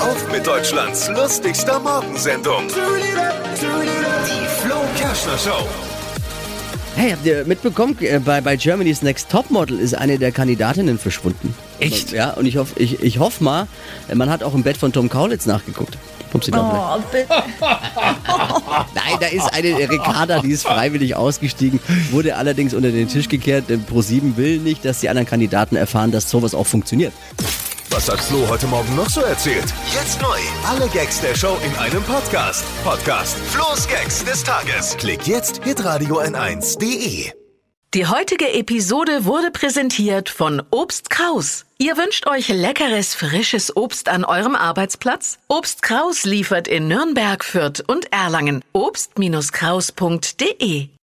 Auf mit Deutschlands lustigster Morgensendung. Die Flo Kerschner Show. Hey, habt ihr mitbekommen, äh, bei, bei Germany's Next Topmodel ist eine der Kandidatinnen verschwunden. Echt? Ja, und ich hoffe, ich, ich hoffe mal, man hat auch im Bett von Tom Kaulitz nachgeguckt. Noch Oh, bitte. Nein, da ist eine Ricarda, die ist freiwillig ausgestiegen, wurde allerdings unter den Tisch gekehrt, denn Pro7 will nicht, dass die anderen Kandidaten erfahren, dass sowas auch funktioniert. Was hat Flo heute Morgen noch so erzählt? Jetzt neu. Alle Gags der Show in einem Podcast. Podcast Flo's Gags des Tages. Klick jetzt, hitradio n1.de. Die heutige Episode wurde präsentiert von Obst Kraus. Ihr wünscht euch leckeres, frisches Obst an eurem Arbeitsplatz? Obst Kraus liefert in Nürnberg, Fürth und Erlangen. Obst-Kraus.de